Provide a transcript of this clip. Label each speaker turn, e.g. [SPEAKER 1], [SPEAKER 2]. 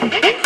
[SPEAKER 1] Hey!